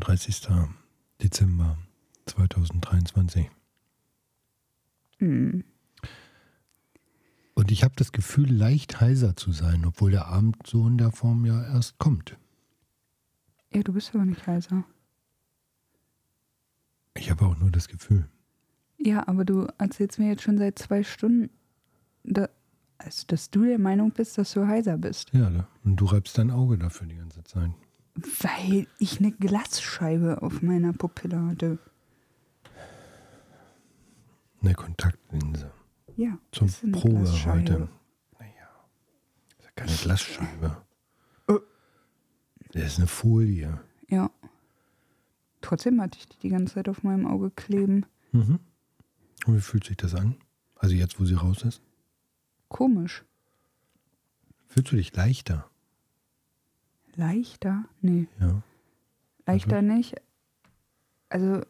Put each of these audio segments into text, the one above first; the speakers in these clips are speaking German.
31. Dezember 2023. Hm. Und ich habe das Gefühl, leicht heiser zu sein, obwohl der Abend so in der Form ja erst kommt. Ja, du bist aber nicht heiser. Ich habe auch nur das Gefühl. Ja, aber du erzählst mir jetzt schon seit zwei Stunden, da, also, dass du der Meinung bist, dass du heiser bist. Ja, und du reibst dein Auge dafür die ganze Zeit. Weil ich eine Glasscheibe auf meiner Pupille hatte. Eine Kontaktlinse. Ja, Zum das ist eine Probe heute. Naja, das ist ja keine Glasscheibe. Äh. Das ist eine Folie. Ja. Trotzdem hatte ich die die ganze Zeit auf meinem Auge kleben. Mhm. Und wie fühlt sich das an? Also jetzt, wo sie raus ist? Komisch. Fühlst du dich leichter? Leichter? Nee, Ja. leichter nicht. Also,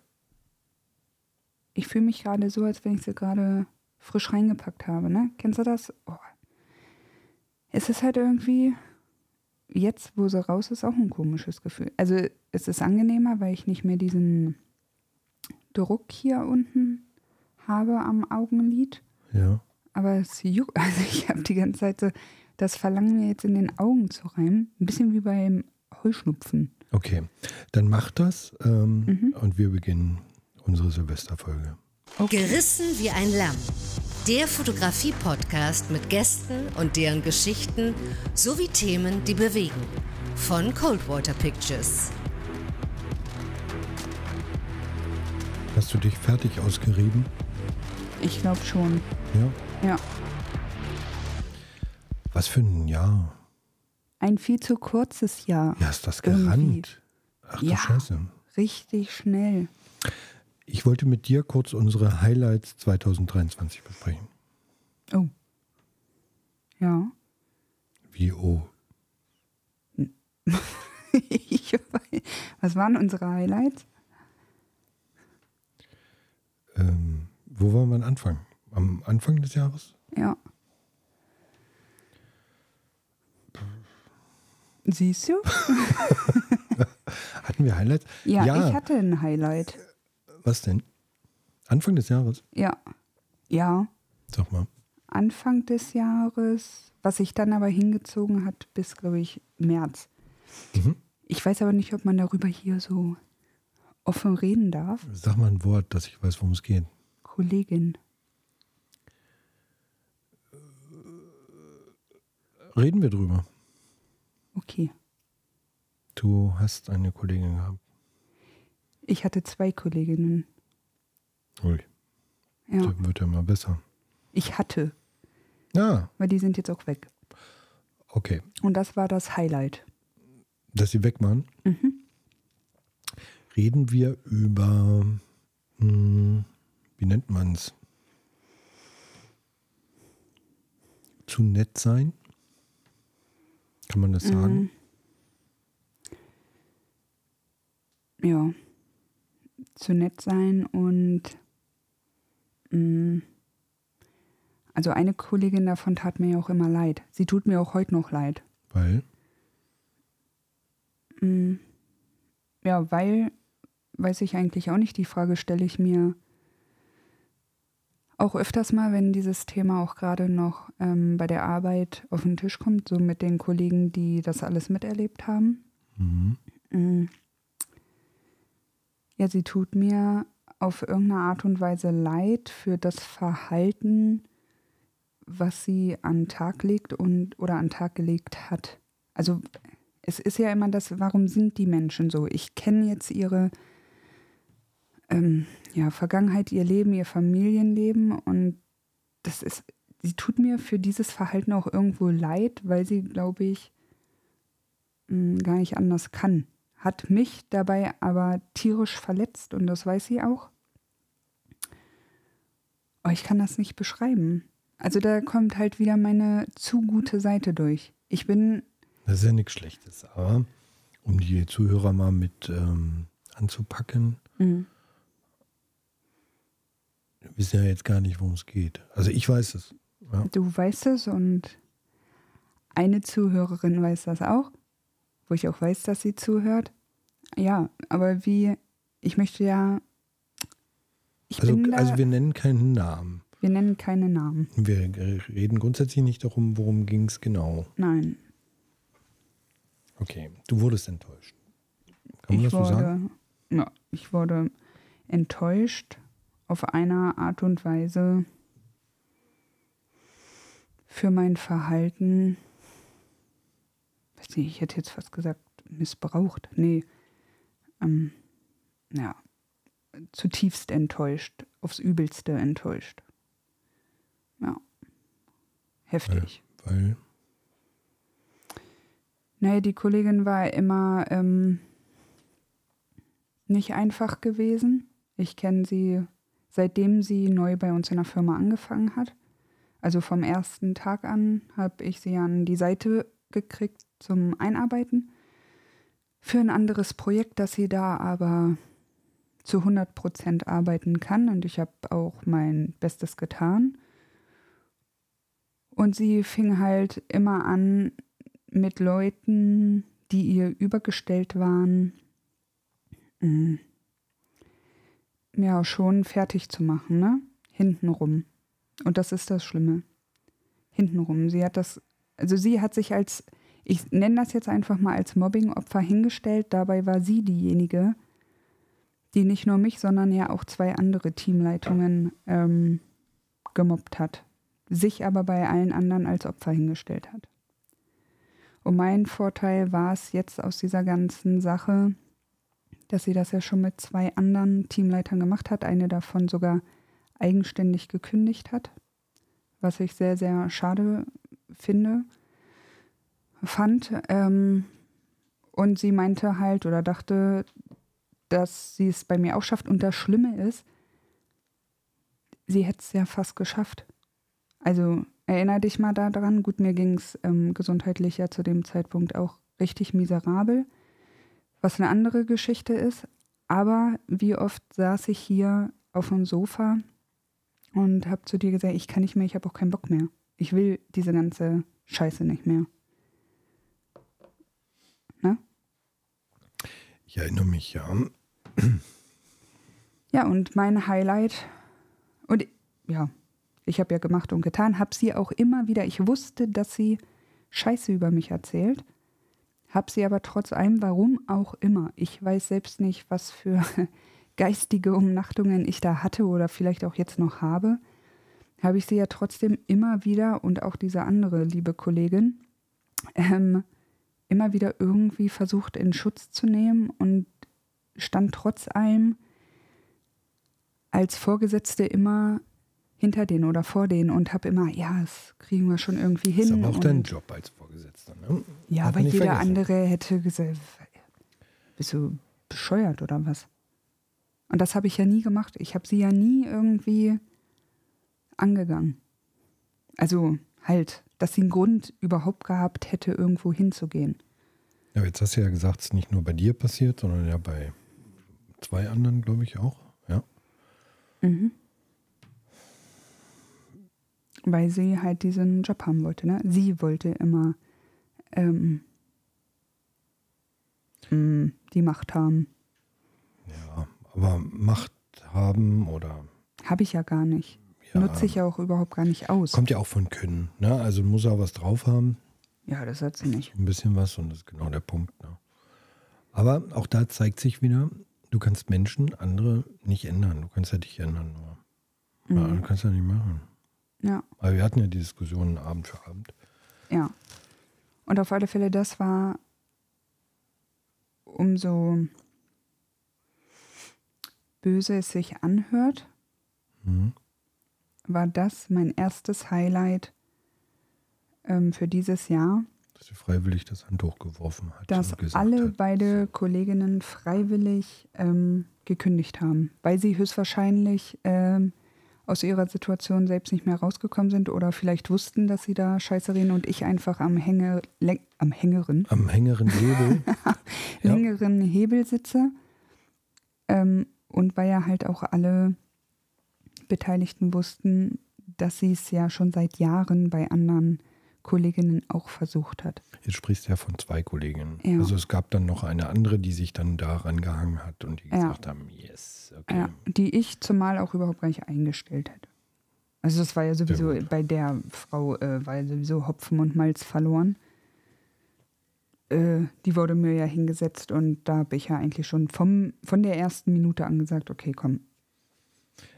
ich fühle mich gerade so, als wenn ich sie gerade frisch reingepackt habe, ne? Kennst du das? Oh. Es ist halt irgendwie, jetzt, wo sie raus ist, auch ein komisches Gefühl. Also, es ist angenehmer, weil ich nicht mehr diesen Druck hier unten habe am Augenlid. Ja. Aber es juckt, also ich habe die ganze Zeit so das Verlangen, mir jetzt in den Augen zu reimen. Ein bisschen wie beim Heuschnupfen. Okay, dann mach das ähm, Mhm. und wir beginnen unsere Silvesterfolge. Gerissen wie ein Lamm. Der Fotografie-Podcast mit Gästen und deren Geschichten sowie Themen, die bewegen. Von Coldwater Pictures. Hast du dich fertig ausgerieben? Ich glaube schon. Ja. Ja. Was für ein Jahr? Ein viel zu kurzes Jahr. Ja, ist das Irgendwie. gerannt? Ach du Ja. Scheiße. Richtig schnell. Ich wollte mit dir kurz unsere Highlights 2023 besprechen. Oh. Ja. Wie oh. Was waren unsere Highlights? Ähm, wo wollen wir anfangen? Am Anfang des Jahres? Ja. Siehst du? Hatten wir Highlights? Ja, Ja. ich hatte ein Highlight. Was denn? Anfang des Jahres? Ja. Ja. Sag mal. Anfang des Jahres, was sich dann aber hingezogen hat bis, glaube ich, März. Mhm. Ich weiß aber nicht, ob man darüber hier so offen reden darf. Sag mal ein Wort, dass ich weiß, worum es geht. Kollegin. Reden wir drüber. Okay. Du hast eine Kollegin gehabt. Ich hatte zwei Kolleginnen. Ui, Ja. das wird ja mal besser. Ich hatte, Ja, weil die sind jetzt auch weg. okay. Und das war das Highlight. Dass sie weg waren. Mhm. Reden wir über, hm, wie nennt man es? Zu nett sein? Kann man das sagen? Ja. Zu nett sein und mh, also eine Kollegin davon tat mir ja auch immer leid. Sie tut mir auch heute noch leid. Weil, Mm. Ja, weil, weiß ich eigentlich auch nicht, die Frage stelle ich mir auch öfters mal, wenn dieses Thema auch gerade noch ähm, bei der Arbeit auf den Tisch kommt, so mit den Kollegen, die das alles miterlebt haben. mhm. Mm. Ja, sie tut mir auf irgendeine Art und Weise leid für das Verhalten, was sie an Tag legt und oder an Tag gelegt hat. Also es ist ja immer das, warum sind die Menschen so? Ich kenne jetzt ihre ähm, ja, Vergangenheit, ihr Leben, ihr Familienleben und das ist, sie tut mir für dieses Verhalten auch irgendwo leid, weil sie, glaube ich, mh, gar nicht anders kann. Hat mich dabei aber tierisch verletzt und das weiß sie auch. Aber ich kann das nicht beschreiben. Also da kommt halt wieder meine zu gute Seite durch. Ich bin, das ist ja nichts Schlechtes. Aber um die Zuhörer mal mit ähm, anzupacken, mh, wir wissen ja jetzt gar nicht, worum es geht. Also ich weiß es. Ja. du weißt es und eine Zuhörerin weiß das auch, wo ich auch weiß, dass sie zuhört. Ja, aber wie, ich möchte ja. Ich Also, da, also wir nennen keinen Namen. wir nennen keine Namen. Wir reden grundsätzlich nicht darum, worum ging es genau. Nein. Okay, du wurdest enttäuscht. Kann man ich das so wurde, sagen? Ja, ich wurde enttäuscht auf eine Art und Weise für mein Verhalten. Weiß nicht, ich hätte jetzt fast gesagt, missbraucht. Nee. Ähm, ja, zutiefst enttäuscht, aufs Übelste enttäuscht. Ja. Heftig. Weil, Nee, die Kollegin war immer ähm, nicht einfach gewesen. Ich kenne sie seitdem sie neu bei uns in der Firma angefangen hat. Also vom ersten Tag an habe ich sie an die Seite gekriegt zum Einarbeiten für ein anderes Projekt, das sie da aber zu 100 Prozent arbeiten kann. Und ich habe auch mein Bestes getan. Und sie fing halt immer an, mit Leuten, die ihr übergestellt waren, mm, ja, schon fertig zu machen, ne? Hintenrum. Und das ist das Schlimme. Hintenrum. Sie hat das, also sie hat sich als, ich nenne das jetzt einfach mal als Mobbing-Opfer hingestellt. Dabei war sie diejenige, die nicht nur mich, sondern ja auch zwei andere Teamleitungen ähm, gemobbt hat. Sich aber bei allen anderen als Opfer hingestellt hat. Und mein Vorteil war es jetzt aus dieser ganzen Sache, dass sie das ja schon mit zwei anderen Teamleitern gemacht hat, eine davon sogar eigenständig gekündigt hat, was ich sehr, sehr schade finde, fand. Ähm, und sie meinte halt oder dachte, dass sie es bei mir auch schafft. Und das Schlimme ist, sie hätte es ja fast geschafft. Also erinnere dich mal daran, gut, mir ging es ähm, gesundheitlich ja zu dem Zeitpunkt auch richtig miserabel, was eine andere Geschichte ist. Aber wie oft saß ich hier auf dem Sofa und habe zu dir gesagt, ich kann nicht mehr, ich habe auch keinen Bock mehr. Ich will diese ganze Scheiße nicht mehr. Ne? ich erinnere mich, ja. Ja, und mein Highlight, und ja, ich habe ja gemacht und getan, habe sie auch immer wieder, ich wusste, dass sie Scheiße über mich erzählt, habe sie aber trotz allem, warum auch immer, ich weiß selbst nicht, was für geistige Umnachtungen ich da hatte oder vielleicht auch jetzt noch habe, habe ich sie ja trotzdem immer wieder und auch diese andere liebe Kollegin ähm, immer wieder irgendwie versucht in Schutz zu nehmen und stand trotz allem als Vorgesetzte immer hinter denen oder vor denen und habe immer, ja, das kriegen wir schon irgendwie hin. ist aber auch dein Job als Vorgesetzter. Ne? ja, Darf aber jeder vergessen. andere hätte gesagt, bist du bescheuert oder was? Und das habe ich ja nie gemacht. Ich habe sie ja nie irgendwie angegangen. Also halt, dass sie einen Grund überhaupt gehabt hätte, irgendwo hinzugehen. Ja, jetzt hast du ja gesagt, es ist nicht nur bei dir passiert, sondern ja bei zwei anderen, glaube ich, auch. Ja. Mhm. Weil sie halt diesen Job haben wollte. Ne? Sie wollte immer ähm, mh, die Macht haben. Ja, aber Macht haben oder Habe ich ja gar nicht. ja, Nutze ich ja auch überhaupt gar nicht aus. kommt ja auch von Können. Ne? Also muss er was drauf haben, Ja, das hat sie nicht. ein bisschen was und das ist genau der Punkt. Ne? Aber auch da zeigt sich wieder, du kannst Menschen, andere nicht ändern. Du kannst ja dich ändern. Nur. Ja, du kannst ja nicht machen. Ja, Aber wir hatten ja die Diskussionen Abend für Abend. ja. Und auf alle Fälle, das war umso böse es sich anhört, Mhm. war das mein erstes Highlight ähm, für dieses Jahr, Dass sie freiwillig das Handtuch geworfen hat. dass alle hat, beide Kolleginnen freiwillig ähm, gekündigt haben, weil sie höchstwahrscheinlich ähm, aus ihrer Situation selbst nicht mehr rausgekommen sind oder vielleicht wussten, dass sie da scheiße reden und ich einfach am, Hänge, am Hängeren, Am hängeren Hebel. Ja. längeren Hebel sitze. Ähm, und weil ja halt auch alle Beteiligten wussten, dass sie es ja schon seit Jahren bei anderen Kolleginnen auch versucht hat. Jetzt sprichst du ja von zwei Kolleginnen. Ja. Also es gab dann noch eine andere, die sich dann daran gehangen hat und die Ja. gesagt haben, yes, okay. Ja, die ich zumal auch überhaupt gar nicht eingestellt hätte. Also das war ja sowieso gut. bei der Frau äh, war ja sowieso Hopfen und Malz verloren. Äh, die wurde mir ja hingesetzt und da habe ich ja eigentlich schon vom, von der ersten Minute an gesagt, okay, komm,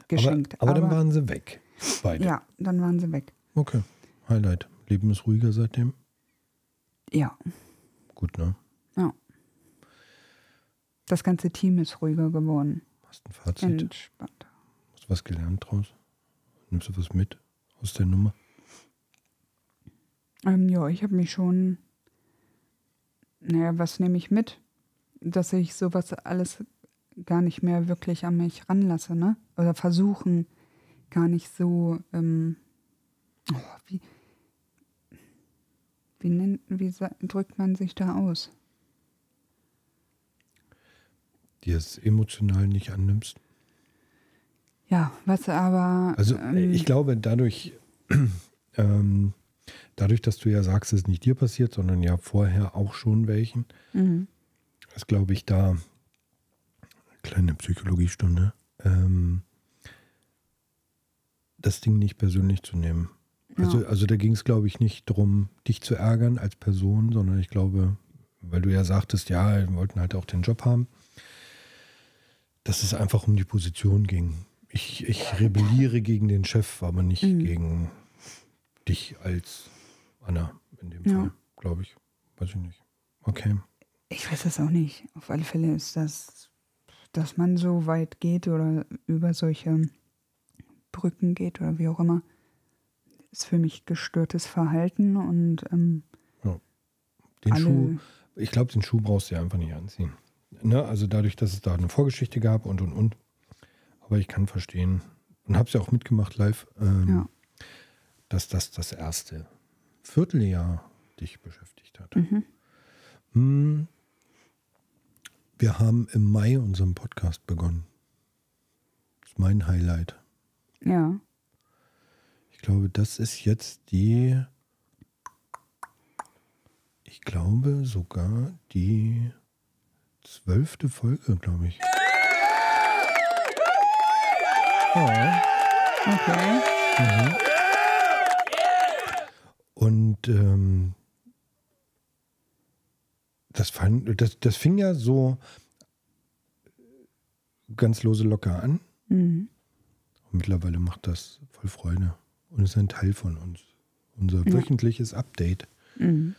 geschenkt. Aber, aber, dann waren sie weg. Beide. ja, dann waren sie weg. Okay. Highlight. Leben ist ruhiger seitdem. Ja, Gut, ne? ja. Das ganze Team ist ruhiger geworden. Hast ein Fazit? Entspannter. Hast du was gelernt draus? Nimmst du was mit aus der Nummer? Ähm, ja, ich habe mich schon. Naja, was nehme ich mit? Dass ich sowas alles gar nicht mehr wirklich an mich ranlasse, ne? Oder versuchen, gar nicht so. Ähm, oh, wie. Wie, nennt, wie drückt man sich da aus? Die es emotional nicht annimmst? Ja, was aber. Also ähm, ich glaube, dadurch, ähm, dadurch, dass du ja sagst, es ist nicht dir passiert, sondern ja vorher auch schon welchen, mhm. ist, glaube ich, da kleine Psychologiestunde, ähm, das Ding nicht persönlich zu nehmen. Also, also da ging es, glaube ich, nicht darum, dich zu ärgern als Person, sondern ich glaube, weil du ja sagtest, ja, wir wollten halt auch den Job haben, dass es einfach um die Position ging. Ich, ich rebelliere gegen den Chef, aber nicht Mhm. gegen dich als Anna in dem Ja. Fall, glaube ich. Weiß ich nicht. Okay. Ich weiß es auch nicht. Auf alle Fälle ist das, dass man so weit geht oder über solche Brücken geht oder wie auch immer, ist für mich gestörtes Verhalten und ähm, Den alle. Schuh, ich glaube, den Schuh brauchst du ja einfach nicht anziehen. Ne? Also dadurch, dass es da eine Vorgeschichte gab und und und. Aber ich kann verstehen und habe es ja auch mitgemacht live, ähm, Ja. dass das das erste Vierteljahr dich beschäftigt hat. Mhm. Hm. Wir haben im Mai unseren Podcast begonnen. Das ist mein Highlight. Ja. Ich glaube, das ist jetzt die, ich glaube sogar die zwölfte Folge, glaube ich. Ja. Okay. Und ähm, das, fand, das, das fing ja so ganz lose locker an. Mhm. Und mittlerweile macht das voll Freude und ist ein Teil von uns. Unser Ja. wöchentliches Update. Mhm.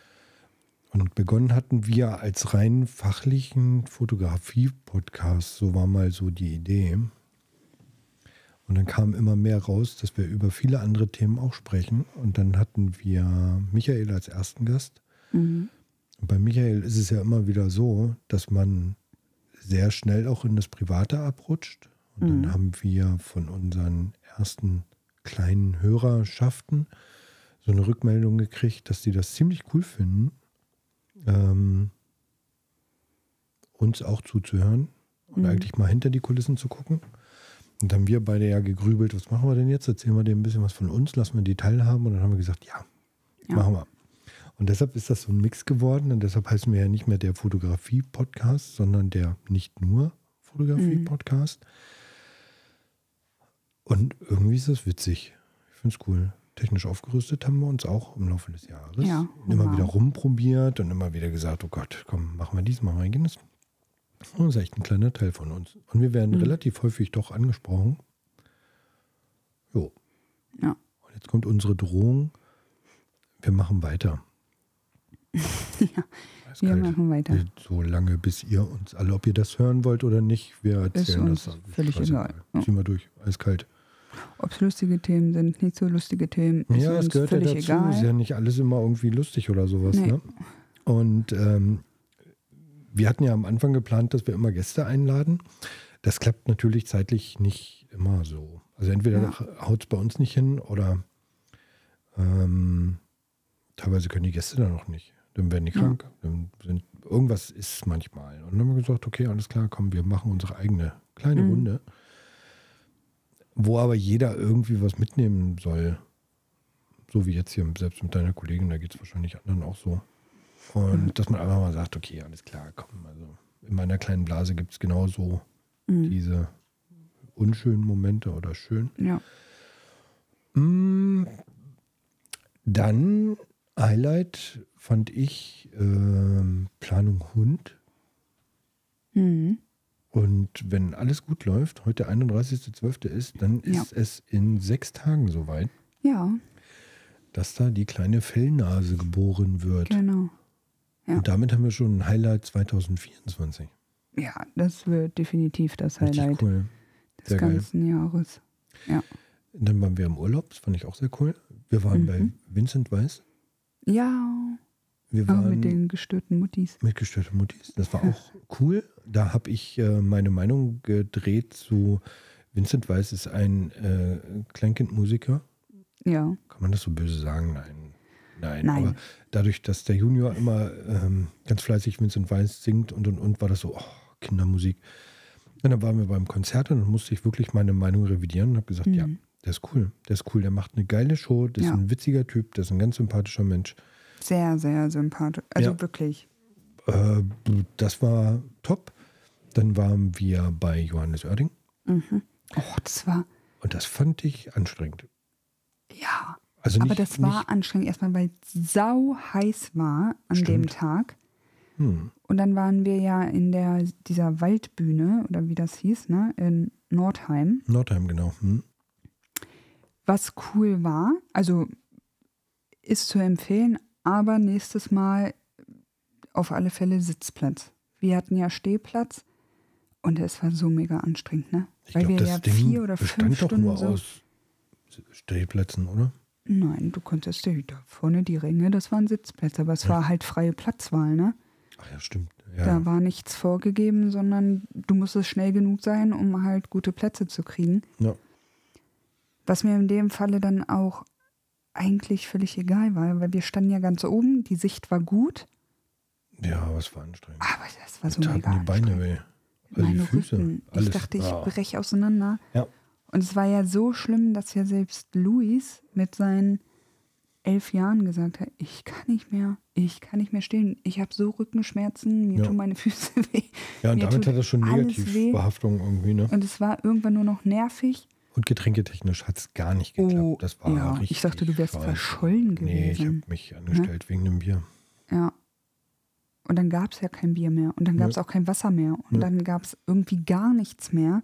Und begonnen hatten wir als rein fachlichen Fotografie-Podcast. So war mal so die Idee. Und dann kam immer mehr raus, dass wir über viele andere Themen auch sprechen. Und dann hatten wir Michael als ersten Gast. Mhm. Und bei Michael ist es ja immer wieder so, dass man sehr schnell auch in das Private abrutscht. Und Mhm. dann haben wir von unseren ersten kleinen Hörerschaften so eine Rückmeldung gekriegt, dass die das ziemlich cool finden, ähm, uns auch zuzuhören und Mhm. eigentlich mal hinter die Kulissen zu gucken. Und dann haben wir beide ja gegrübelt, was machen wir denn jetzt? Erzählen wir denen ein bisschen was von uns, lassen wir die teilhaben. Und dann haben wir gesagt, ja, Ja. machen wir. Und deshalb ist das so ein Mix geworden. Und deshalb heißen wir ja nicht mehr der Fotografie-Podcast, sondern der nicht nur Fotografie-Podcast. Und irgendwie ist das witzig. Ich finde es cool. Technisch aufgerüstet haben wir uns auch im Laufe des Jahres. Ja, immer wow. wieder rumprobiert und immer wieder gesagt, oh Gott, komm, machen wir dies, machen wir jenes. Und das ist echt ein kleiner Teil von uns. Und wir werden Mhm. relativ häufig doch angesprochen. Jo. Ja. Und jetzt kommt unsere Drohung. Wir machen weiter. Ja, wir machen weiter. So lange, bis ihr uns alle, ob ihr das hören wollt oder nicht, wir erzählen uns das. völlig egal. Ja. Ziehen wir durch. Eiskalt. Ob es lustige Themen sind, nicht so lustige Themen, ist ja, es gehört ja dazu. Ist egal. ja nicht alles immer irgendwie lustig oder sowas. Nee. Ne? Und ähm, wir hatten ja am Anfang geplant, dass wir immer Gäste einladen. Das klappt natürlich zeitlich nicht immer so. Also entweder Ja. haut es bei uns nicht hin oder ähm, teilweise können die Gäste dann noch nicht. Dann werden die Ja. krank. Dann sind, irgendwas ist manchmal. Und dann haben wir gesagt, okay, alles klar, komm, wir machen unsere eigene kleine Mhm. So wie jetzt hier, selbst mit deiner Kollegin, da geht es wahrscheinlich anderen auch so. Und dass man einfach mal sagt, okay, alles klar, komm, also in meiner kleinen Blase gibt es genauso Mhm. diese unschönen Momente oder schön. Ja. Mm, Dann Highlight fand ich ähm, Planung Hund. Mhm. Und wenn alles gut läuft, heute 31.12. ist, dann Ja. ist es in sechs Tagen soweit, Ja, dass da die kleine Fellnase geboren wird. genau. ja. Und damit haben wir schon ein Highlight 2024. Ja, das wird definitiv das Richtig Highlight cool. des sehr geil. ganzen Jahres. Ja. Dann waren wir im Urlaub, das fand ich auch sehr cool. Wir waren Mhm. bei Vincent Weiss. Ja, Wir auch waren mit den gestörten Muttis. mit gestörten Muttis. Das war auch cool. Da habe ich äh, meine Meinung gedreht zu Vincent Weiss ist ein äh, Kleinkindmusiker. Ja, Kann man das so böse sagen? Nein. Nein. Nein. Aber dadurch, dass der Junior immer ähm, ganz fleißig Vincent Weiss singt und und und, war das so, oh, Kindermusik. Und dann waren wir beim Konzert und dann musste ich wirklich meine Meinung revidieren und habe gesagt, ja, der ist cool. Der ist cool. Der macht eine geile Show. Der Mhm. Ja. ist ein witziger Typ. Der ist ein ganz sympathischer Mensch. sehr, sehr sympathisch. Also Ja. wirklich. Äh, das war top. Dann waren wir bei Johannes Oerding Oh, das war, und das fand ich anstrengend. ja. Also nicht, Aber das war nicht, anstrengend erstmal, weil es sau heiß war an dem Stimmt. Tag. hm, Und dann waren wir ja in der, dieser Waldbühne, oder wie das hieß, ne, in Nordheim. Nordheim, genau. Hm. Was cool war, also ist zu empfehlen, aber nächstes Mal auf alle Fälle Sitzplatz. Wir hatten ja Stehplatz und es war so mega anstrengend, ne? Ich Weil glaube, wir das ja Ding vier oder fünf doch Stunden nur so. aus Stehplätzen, oder? Nein, du konntest ja da vorne die Ränge, das waren Sitzplätze, aber es war halt freie Platzwahl, ne? Ach ja, stimmt. Ja. Da war nichts vorgegeben, sondern du musstest schnell genug sein, um halt gute Plätze zu kriegen. ja. Was mir in dem Falle dann auch eigentlich völlig egal war, weil wir standen ja ganz oben, die Sicht war gut, ja, aber es war anstrengend. aber das war so mega die Beine weh. Also Meine die Füße. Rücken. Alles. Ich dachte, ich Ah. brech auseinander. Ja. Und es war ja so schlimm, dass ja selbst Luis mit seinen elf Jahren gesagt hat, ich kann nicht mehr, ich kann nicht mehr stehen. Ich habe so Rückenschmerzen, mir Ja. tun meine Füße weh. Ja, und Mir damit hat das schon Negativbehaftung irgendwie, ne? Und es war irgendwann nur noch nervig. Und getränketechnisch hat es gar nicht geklappt. Oh, das war ja. richtig. Ich dachte, du wärst verschollen Nee, ich habe gewesen. mich angestellt wegen dem Bier. Ja. Und dann gab es ja kein Bier mehr. Und dann gab es auch kein Wasser mehr. Und dann gab es irgendwie gar nichts mehr.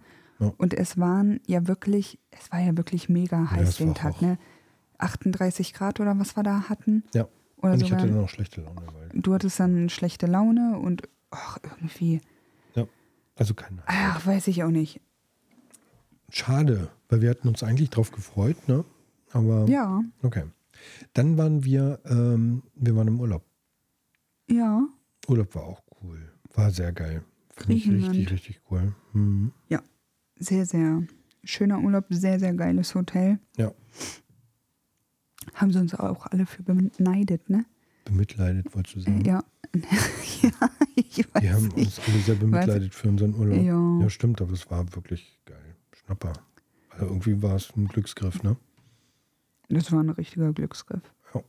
Und es waren ja wirklich, es war ja wirklich mega heiß den Tag, ne? 38 Grad oder was wir da hatten. Ja. Oder und ich sogar, hatte dann auch schlechte Laune, weil. du hattest dann schlechte Laune und ach, irgendwie, Ja. Also keine ach, weiß ich auch nicht. Schade, weil wir hatten uns eigentlich drauf gefreut, ne? Aber Ja, okay. Dann waren wir, ähm, wir waren im Urlaub. ja, Urlaub war auch cool. War sehr geil. Finde ich richtig, richtig cool. Mhm. ja. Sehr, sehr schöner Urlaub, sehr, sehr geiles Hotel. Ja. Haben sie uns auch alle für beneidet, ne? Bemitleidet, wolltest du sagen? Ja. ja, ich weiß Die haben nicht. uns alle sehr bemitleidet für unseren Urlaub. Ja. ja, stimmt, aber es war wirklich geil. Schnapper. Also irgendwie war es ein Glücksgriff, ne? Das war ein richtiger Glücksgriff. Ja.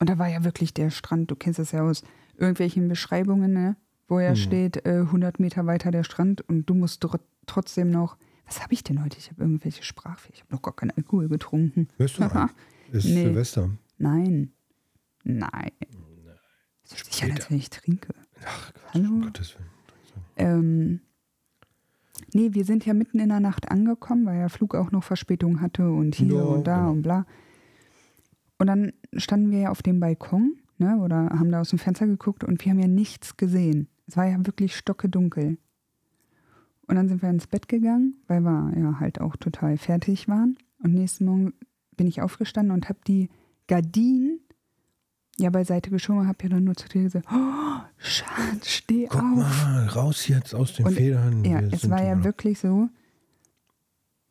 Und da war ja wirklich der Strand, du kennst das ja aus irgendwelchen Beschreibungen, ne? wo ja Hm. steht, äh, 100 Meter weiter der Strand und du musst tr trotzdem noch, was habe ich denn heute? Ich habe irgendwelche Sprachfähigkeiten, ich habe noch gar keinen Alkohol getrunken. Hörst du? Ist Nee. Silvester. Nein. Nein. Das hört sich an, als wenn ich trinke. Ach Quatsch, Hallo? um Gottes Willen. Ähm, nee, wir sind ja mitten in der Nacht angekommen, weil ja Flug auch noch Verspätung hatte und hier Ja, und da genau. und bla. Und dann standen wir ja auf dem Balkon, ne, oder haben da aus dem Fenster geguckt und wir haben ja nichts gesehen. Es war ja wirklich stockedunkel. Und dann sind wir ins Bett gegangen, weil wir ja halt auch total fertig waren. Und nächsten Morgen bin ich aufgestanden und habe die Gardinen ja beiseite geschoben und habe ja dann nur zu dir gesagt, oh, Schatz, steh Guck auf. mal, raus jetzt aus den Und- Federn. Ja, Wir es war ja wirklich so.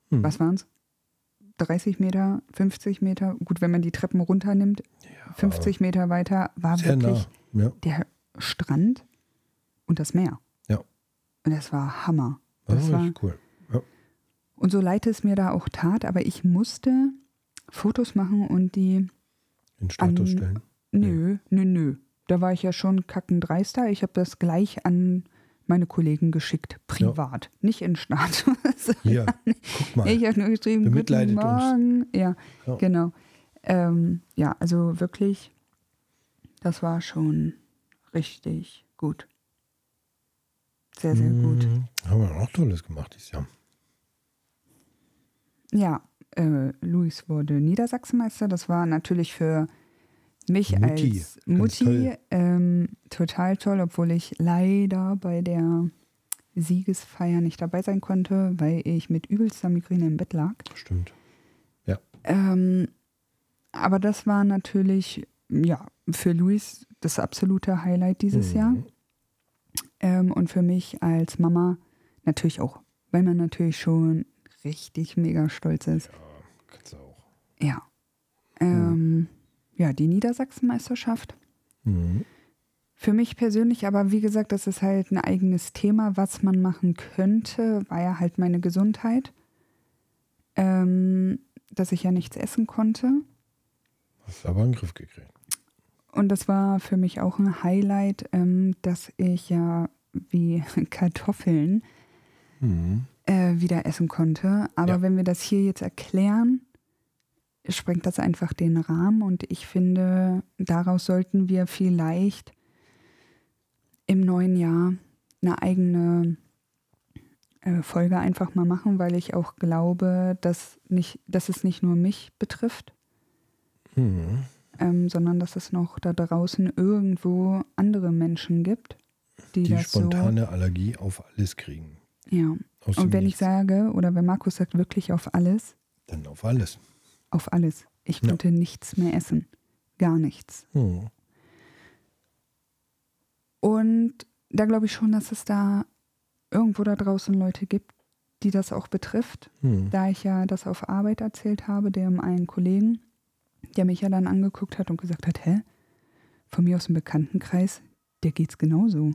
Hm. Was waren es? 30 Meter, 50 Meter. Gut, wenn man die Treppen runternimmt, 50 Meter weiter war wirklich nah. Ja, der Strand und das Meer. Ja. Und das war Hammer. war Das war, richtig cool. Ja. und so leid es mir da auch tat, aber ich musste Fotos machen und die In Status An- stellen. Nö, nö, nö. Da war ich ja schon kackendreister. Ich habe das gleich an meine Kollegen geschickt, privat, nicht in Status. Hier, guck mal. Ich habe nur geschrieben, guten Bemitleidet uns. Morgen. Ja, Ja. genau. Ähm, ja, also wirklich, das war schon richtig gut. Sehr, sehr gut. Mhm. Haben wir auch Tolles gemacht dieses Jahr. Ja, äh, Luis wurde Niedersachsenmeister. Das war natürlich für mich Mutti, als Mutti toll. ähm, total toll, obwohl ich leider bei der Siegesfeier nicht dabei sein konnte, weil ich mit übelster Migräne im Bett lag. Stimmt. Ähm, aber das war natürlich, ja, für Luis das absolute Highlight dieses Mhm. Jahr. Ähm, und für mich als Mama natürlich auch, weil man natürlich schon richtig mega stolz ist. Kannst du auch. Ja. Ähm, ja, die Niedersachsenmeisterschaft. Mhm. Für mich persönlich, aber wie gesagt, das ist halt ein eigenes Thema, was man machen könnte, war ja halt meine Gesundheit. Ähm, dass ich ja nichts essen konnte. Hast du aber in den Griff gekriegt. Und das war für mich auch ein Highlight, ähm, dass ich ja wie Kartoffeln Mhm. äh, wieder essen konnte. Aber Ja. wenn wir das hier jetzt erklären, sprengt das einfach den Rahmen. Und ich finde, daraus sollten wir vielleicht im neuen Jahr eine eigene äh, Folge einfach mal machen, weil ich auch glaube, dass, nicht, dass es nicht nur mich betrifft, Mhm. ähm, sondern dass es noch da draußen irgendwo andere Menschen gibt, die, Die spontane Allergie auf alles kriegen. so. Ja. Aus Und wenn ich Nichts. sage, oder wenn Markus sagt wirklich auf alles, Dann auf alles. auf alles. Ich Ja. konnte nichts mehr essen. Gar nichts. Mhm. Und da glaube ich schon, dass es da irgendwo da draußen Leute gibt, die das auch betrifft. Mhm. Da ich ja das auf Arbeit erzählt habe, dem einen Kollegen, der mich ja dann angeguckt hat und gesagt hat, hä? Von mir aus dem Bekanntenkreis, der geht's genauso.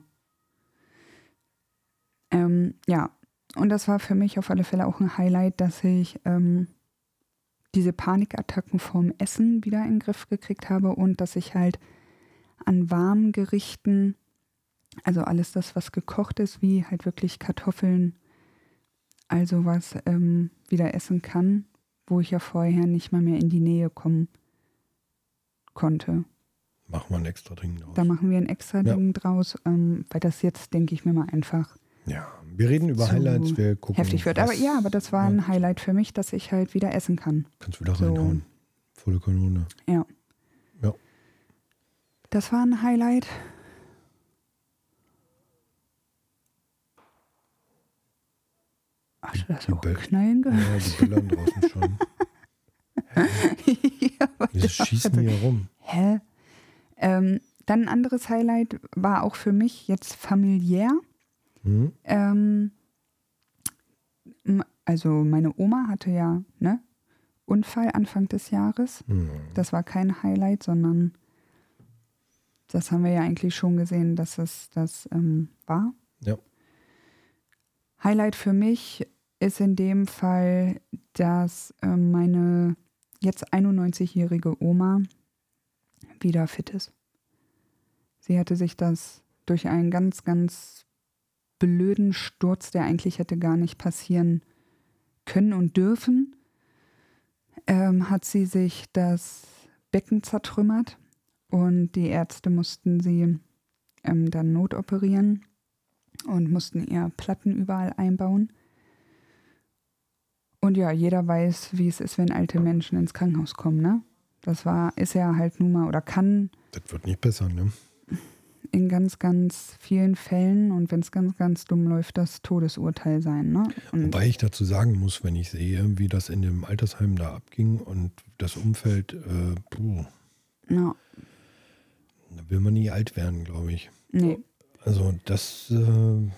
Ähm, ja, und das war für mich auf alle Fälle auch ein Highlight, dass ich ähm, diese Panikattacken vorm Essen wieder in den Griff gekriegt habe und dass ich halt an warmen Gerichten, also alles das, was gekocht ist, wie halt wirklich Kartoffeln, also was ähm, wieder essen kann, wo ich ja vorher nicht mal mehr in die Nähe kommen konnte. Machen wir ein extra Ding draus. Da machen wir ein extra Ja. Ding draus, ähm, weil das jetzt, denke ich mir mal, einfach Ja, wir reden über Highlights, wir gucken. heftig wird. Aber ja, aber das war ja. ein Highlight für mich, dass ich halt wieder essen kann. Kannst wieder so. reinhauen. Volle Kanone. Ja. Ja. Das war ein Highlight. Hast du das Die auch knallen gehört? Ja, die böllern draußen schon. ja, das- schießen hier rum. Hä? Ähm, dann ein anderes Highlight war auch für mich jetzt familiär. Hm? Ähm, also meine Oma hatte ja ne, Unfall Anfang des Jahres. Hm. Das war kein Highlight, sondern das haben wir ja eigentlich schon gesehen, dass es das ähm, war. Ja. Highlight für mich ist in dem Fall, dass ähm, meine jetzt 91-jährige Oma wieder fit ist. Sie hatte sich das durch einen ganz, ganz blöden Sturz, der eigentlich hätte gar nicht passieren können und dürfen, ähm, hat sie sich das Becken zertrümmert und die Ärzte mussten sie ähm, dann notoperieren und mussten ihr Platten überall einbauen. Und ja, jeder weiß, wie es ist, wenn alte Menschen ins Krankenhaus kommen, ne? Das war, ist ja halt nun mal oder kann Das wird nicht besser, ne? in ganz, ganz vielen Fällen und wenn es ganz, ganz dumm läuft, das Todesurteil sein, ne? Und Wobei ich dazu sagen muss, wenn ich sehe, wie das in dem Altersheim da abging und das Umfeld, äh, puh, ja, da will man nie alt werden, glaube ich. nee. Also das äh,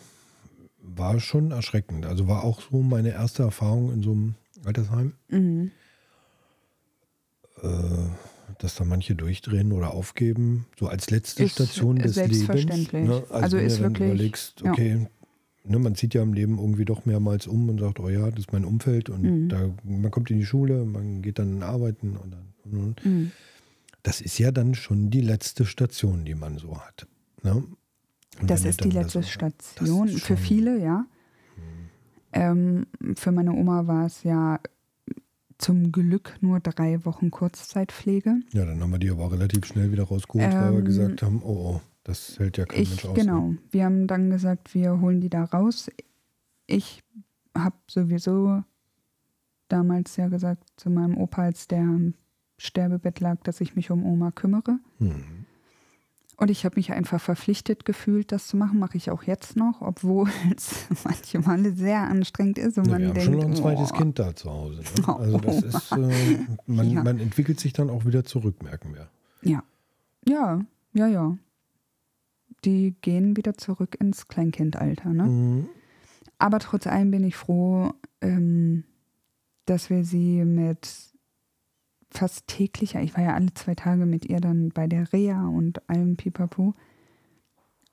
war schon erschreckend. Also war auch so meine erste Erfahrung in so einem Altersheim, Mhm. äh, dass da manche durchdrehen oder aufgeben, so als letzte Ist Station des Lebens. selbstverständlich. Ne? Also wenn ist du dann wirklich- überlegst, ja. okay, ne, man zieht ja im Leben irgendwie doch mehrmals um und sagt, oh ja, das ist mein Umfeld und Mhm. da, man kommt in die Schule, man geht dann arbeiten und dann und, und. Mhm. das ist ja dann schon die letzte Station, die man so hat. Ne? Das ist die letzte das- Station das für viele, ja. Ähm, für meine Oma war es ja zum Glück nur drei Wochen Kurzzeitpflege. Ja, dann haben wir die aber relativ schnell wieder rausgeholt, weil wir Ähm, gesagt haben, oh, oh, das hält ja kein Ich, Mensch aus. genau. Ne? Wir haben dann gesagt, wir holen die da raus. Ich habe sowieso damals ja gesagt zu meinem Opa, als der im Sterbebett lag, dass ich mich um Oma kümmere. Hm. Und ich habe mich einfach verpflichtet gefühlt, das zu machen. Mache ich auch jetzt noch, obwohl es manche Male sehr anstrengend ist. Und Ja, man wir haben denkt, schon noch ein zweites oh, Kind da zu Hause. Ne? Oh. Also das ist, äh, man, Ja. man entwickelt sich dann auch wieder zurück, merken wir. Ja, ja, ja, ja. Die gehen wieder zurück ins Kleinkindalter. Ne? Mhm. Aber trotz allem bin ich froh, ähm, dass wir sie mit fast täglicher, ich war ja alle zwei Tage mit ihr dann bei der Reha und allem Pipapo.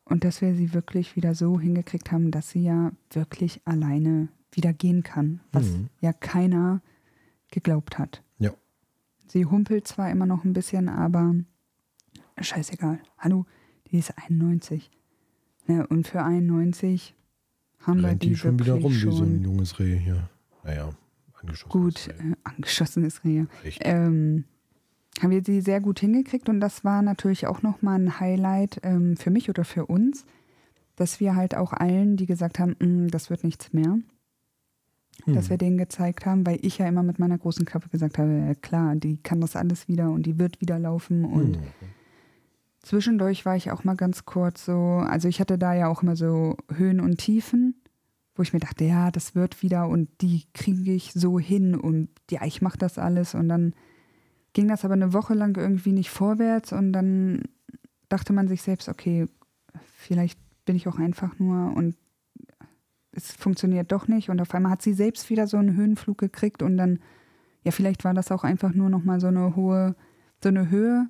Und dass wir sie wirklich wieder so hingekriegt haben, dass sie ja wirklich alleine wieder gehen kann, was Mhm. ja keiner geglaubt hat. Ja. Sie humpelt zwar immer noch ein bisschen, aber scheißegal. Hallo, die ist 91. Ja, und für 91 haben wir Rennt die, die schon wieder rum, wie schon so ein junges Reh hier. Naja. Gut äh, angeschossenes. Echt. Ähm, haben wir sie sehr gut hingekriegt und das war natürlich auch nochmal ein Highlight ähm, für mich oder für uns, dass wir halt auch allen, die gesagt haben, "Mm, das wird nichts mehr, dass wir denen gezeigt haben, weil ich ja immer mit meiner großen Klappe gesagt habe, ja, klar, die kann das alles wieder und die wird wieder laufen und Mhm. Zwischendurch war ich auch mal ganz kurz so, also ich hatte da ja auch immer so Höhen und Tiefen, wo ich mir dachte, ja, das wird wieder und die kriege ich so hin und ja, ich mache das alles und dann ging das aber eine Woche lang irgendwie nicht vorwärts und dann dachte man sich selbst, okay, vielleicht bin ich auch einfach nur und es funktioniert doch nicht und auf einmal hat sie selbst wieder so einen Höhenflug gekriegt und dann, ja, vielleicht war das auch einfach nur noch mal so eine hohe, so eine Höhe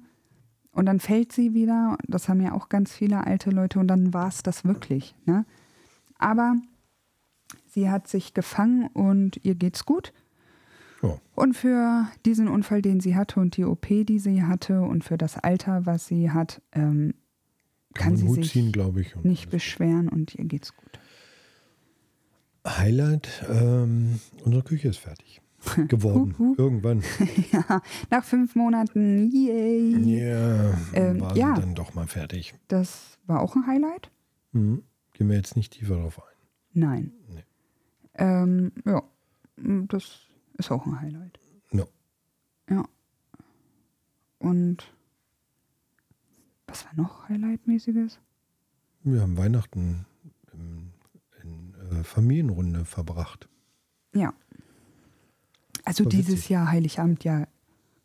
und dann fällt sie wieder. Das haben ja auch ganz viele alte Leute und dann war es das wirklich. Ne? Aber sie hat sich gefangen und ihr geht's gut. Ja. Und für diesen Unfall, den sie hatte und die OP, die sie hatte und für das Alter, was sie hat, ähm, kann, man sie Hut sich ziehen, ich. nicht beschweren und ihr geht's gut. Highlight, ähm, unsere Küche ist fertig. Geworden. Hup, hup. Irgendwann. ja, nach fünf Monaten, yay! Ja, Ähm, war ja. sie dann doch mal fertig. Das war auch ein Highlight? Mhm. Gehen wir jetzt nicht tiefer drauf ein. Nein. Nee. Ähm, ja, das ist auch ein Highlight. No. Ja. Und was war noch Highlightmäßiges? Wir haben Weihnachten im, in äh, Familienrunde verbracht. Ja. Also dieses witzig. Jahr Heiligabend ja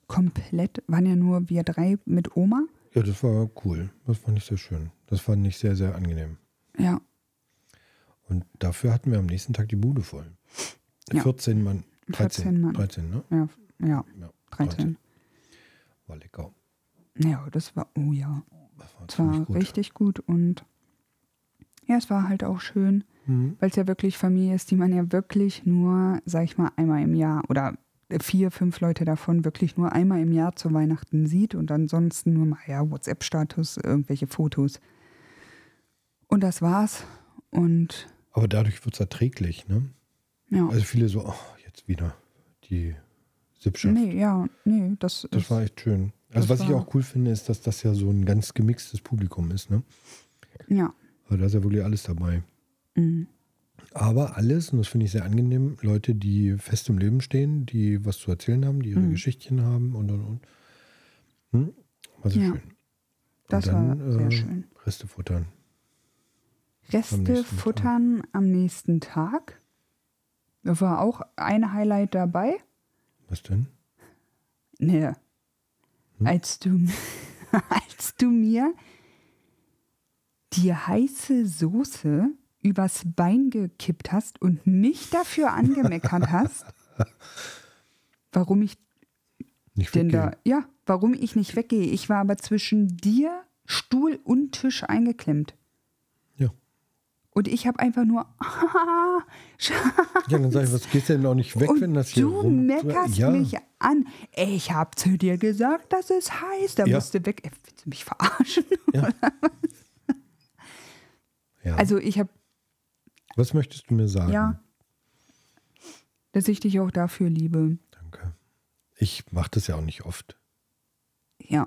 komplett, waren ja nur wir drei mit Oma. Ja, das war cool. Das fand ich sehr schön. Das fand ich sehr, sehr angenehm. Ja. Und dafür hatten wir am nächsten Tag die Bude voll. Ja. 14 Mann. 13, 14 Mann. 13, ne? Ja, ja, Ja, 13. War lecker. Ja, das war, oh ja, Das war das war gut. richtig gut und ja, es war halt auch schön, Mhm. weil es ja wirklich Familie ist, die man ja wirklich nur, sag ich mal, einmal im Jahr oder vier, fünf Leute davon wirklich nur einmal im Jahr zu Weihnachten sieht und ansonsten nur mal, ja, WhatsApp-Status, irgendwelche Fotos. Und das war's. Und Aber dadurch wird es erträglich, ne? ja. Also viele so, oh, jetzt wieder die Sippschaft. nee, ja, nee, das, Das ist, war echt schön. Also was ich auch cool finde, ist, dass das ja so ein ganz gemixtes Publikum ist, ne? ja. Also da ist ja wirklich alles dabei. Mhm. Aber alles, und das finde ich sehr angenehm, Leute, die fest im Leben stehen, die was zu erzählen haben, die ihre Mhm. Geschichtchen haben und und und. Hm? War sehr Ja, schön. Das und dann, war sehr äh, schön. Reste futtern. Reste Tag. futtern am nächsten Tag. Da war auch ein Highlight dabei. Was denn? Nee. Hm? Als du, als du mir die heiße Soße übers Bein gekippt hast und mich dafür angemeckert hast, warum ich Nicht denn da, ja, warum ich nicht weggehe. Ich war aber zwischen dir, Stuhl und Tisch eingeklemmt. Und ich habe einfach nur, Ja, dann sag ich, was gehst du denn auch nicht weg, und wenn das hier du rum... meckerst ja, mich an. Ey, ich habe zu dir gesagt, dass es heiß. Da Ja. musst du weg. Ey, willst du mich verarschen? Ja. ja. Also ich habe, was möchtest du mir sagen? ja, dass ich dich auch dafür liebe. Danke. Ich mache das ja auch nicht oft. Ja,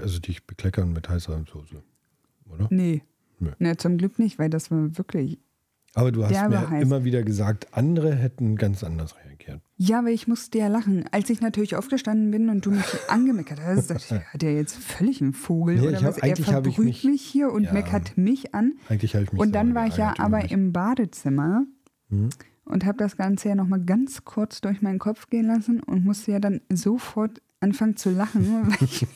Also dich bekleckern mit heißer Soße, oder? nee. Nö. Ne, zum Glück nicht, weil das war wirklich. Aber du hast mir heiß. immer wieder gesagt, andere hätten ganz anders reagiert. Ja, aber ich musste ja lachen. Als ich natürlich aufgestanden bin und du mich gemeckert hast, dachte ich, hat der jetzt völlig einen Vogel Nee, oder ich hab- was? Er verbrüht mich- mich, hier und Ja. meckert mich an. Eigentlich habe ich mich Und dann war ich ja aber im Badezimmer Mhm. und habe das Ganze ja nochmal ganz kurz durch meinen Kopf gehen lassen und musste ja dann sofort anfangen zu lachen, weil ich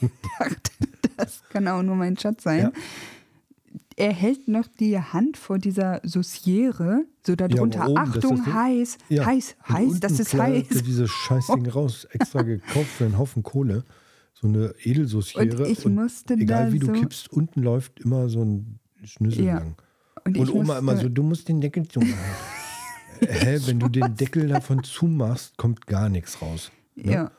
dachte, das kann auch nur mein Schatz sein. Ja. Er hält noch die Hand vor dieser Sauciere, so darunter, dass Achtung, das heiß, Ja. heiß, Und heiß, unten das ist heiß. dieses Scheißding raus, extra gekauft für einen Haufen Kohle. So eine Edelsauciere. Und ich musste Egal wie du so- kippst, unten läuft immer so ein Schnüssel Ja. lang. Und, Und Oma immer so, du musst den Deckel zumachen. Hä, wenn du den Deckel davon zumachst, kommt gar nichts raus. Ne? Ja, Ja.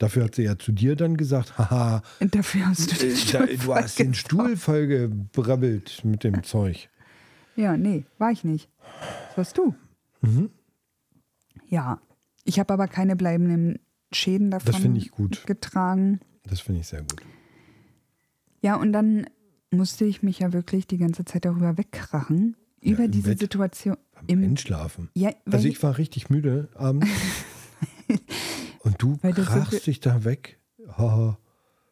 Dafür hat sie ja zu dir dann gesagt, haha, dafür hast du äh, den da, Stuhl du hast den. Stuhl vollgebrabbelt mit dem Zeug. Ja, nee, war ich nicht. Das warst du. Mhm. Ja, ich habe aber keine bleibenden Schäden davon Das finde ich gut. getragen. Das finde ich sehr gut. Ja, und dann musste ich mich ja wirklich die ganze Zeit darüber wegkrachen. Ja, über diese Bett. Situation. Im, Einschlafen. ja, Also ich war richtig müde abends. Und du Weil krachst dich da weg. Haha.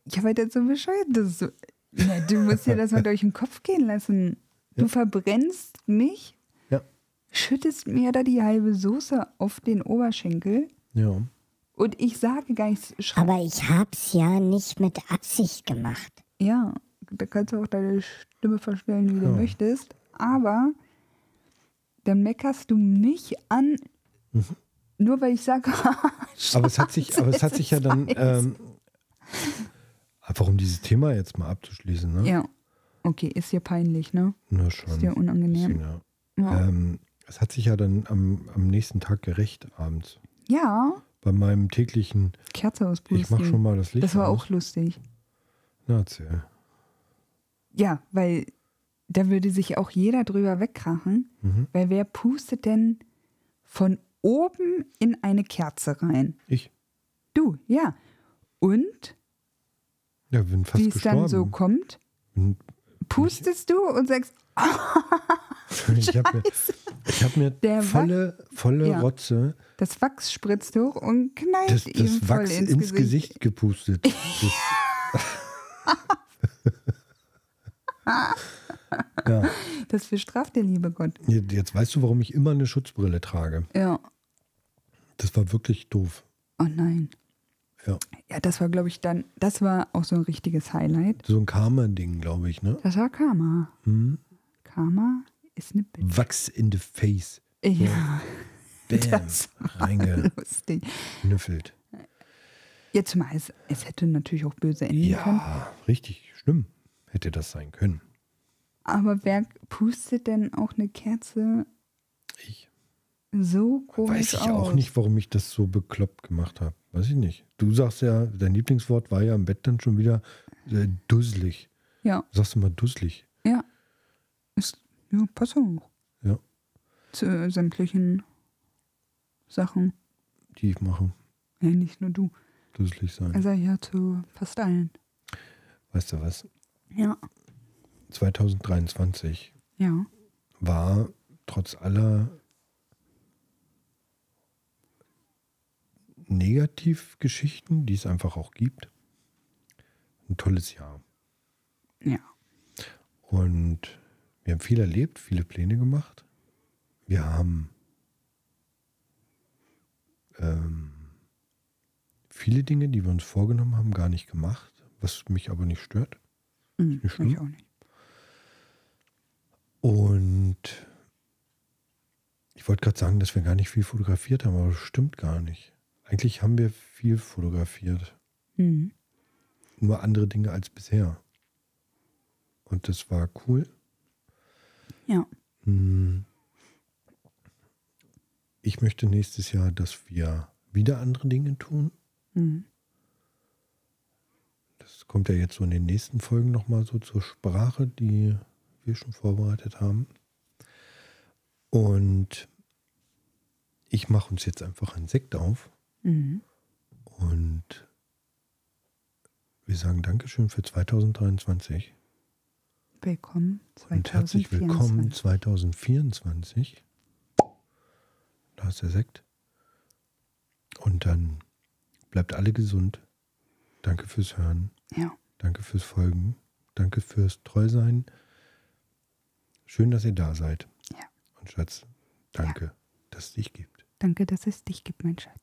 ja, weil das so bescheuert ist. So, na, du musst dir das mal durch den Kopf gehen lassen. Du Ja. verbrennst mich, Ja. schüttest mir da die halbe Soße auf den Oberschenkel Ja. und ich sage gar nichts. Aber ich hab's ja nicht mit Absicht gemacht. Ja, da kannst du auch deine Stimme verstellen, wie du möchtest. Aber dann meckerst du mich an, nur weil ich sage, Aber es hat sich, aber es hat sich ja dann, ähm, einfach um dieses Thema jetzt mal abzuschließen, ne? ja, okay, ist dir peinlich, ne? Na schon. Ist dir unangenehm. Bisschen, ja. Ja, Ähm, es hat sich ja dann am, am nächsten Tag gerecht abends. ja Bei meinem täglichen, Kerze auspusten. ich mach schon mal das Licht Das war aus. auch lustig. Na, erzähl. Ja, weil da würde sich auch jeder drüber wegkrachen, Mhm. weil wer pustet denn von oben in eine Kerze rein? Ich. Du, ja. Und Ja, bin fast wie es dann so kommt, Bin- pustest du und sagst, ich habe mir, ich hab mir Der volle, volle Ja. Rotze das Wachs spritzt hoch und knallt das, ihm das voll Wachs ins, ins, Gesicht, gepustet. Das, ja, Das bestraft der liebe Gott. jetzt weißt du, warum ich immer eine Schutzbrille trage. Ja. Das war wirklich doof. Oh nein. Ja. Ja, das war, glaube ich, dann, das war auch so ein richtiges Highlight. So ein Karma-Ding, glaube ich, ne? Das war Karma. Hm? Karma ist eine Bitch. Wachs in the face. Ja, Bam, Das reingenüffelt. lustig. Jetzt mal, es, es hätte natürlich auch böse enden können. Ja, richtig schlimm hätte das sein können. Aber wer pustet denn auch eine Kerze Ich so komisch weiß ich aus? auch nicht, warum ich das so bekloppt gemacht habe. Weiß ich nicht. Du sagst ja, dein Lieblingswort war ja im Bett dann schon wieder äh, dusselig. Ja, Sagst du mal dusselig? ja. Ist, ja, pass auf. Ja, Zu äh, sämtlichen Sachen. die ich mache. Ja, nicht nur du. Dusselig sein. Also ja, zu fast allen. weißt du was? Ja. 2023 Ja. war trotz aller Negativgeschichten, die es einfach auch gibt, ein tolles Jahr. Ja. Und wir haben viel erlebt, viele Pläne gemacht. Wir haben ähm, viele Dinge, die wir uns vorgenommen haben, gar nicht gemacht, was mich aber nicht stört. Mhm, nicht schlimm. ich auch nicht. Und ich wollte gerade sagen, dass wir gar nicht viel fotografiert haben, aber das stimmt gar nicht. Eigentlich haben wir viel fotografiert, Mhm. nur andere Dinge als bisher. Und das war cool. Ja. Hm. Ich möchte nächstes Jahr, dass wir wieder andere Dinge tun. Mhm. Das kommt ja jetzt so in den nächsten Folgen nochmal so zur Sprache, die wir schon vorbereitet haben. Und ich mache uns jetzt einfach einen Sekt auf Mhm. und wir sagen Dankeschön für 2023 Willkommen und herzlich willkommen 2024. Da ist der Sekt. Und dann bleibt alle gesund. Danke fürs Hören. Ja. Danke fürs Folgen. Danke fürs Treusein. Schön, dass ihr da seid. Ja. Und Schatz, danke, dass es dich gibt. Danke, dass es dich gibt, mein Schatz.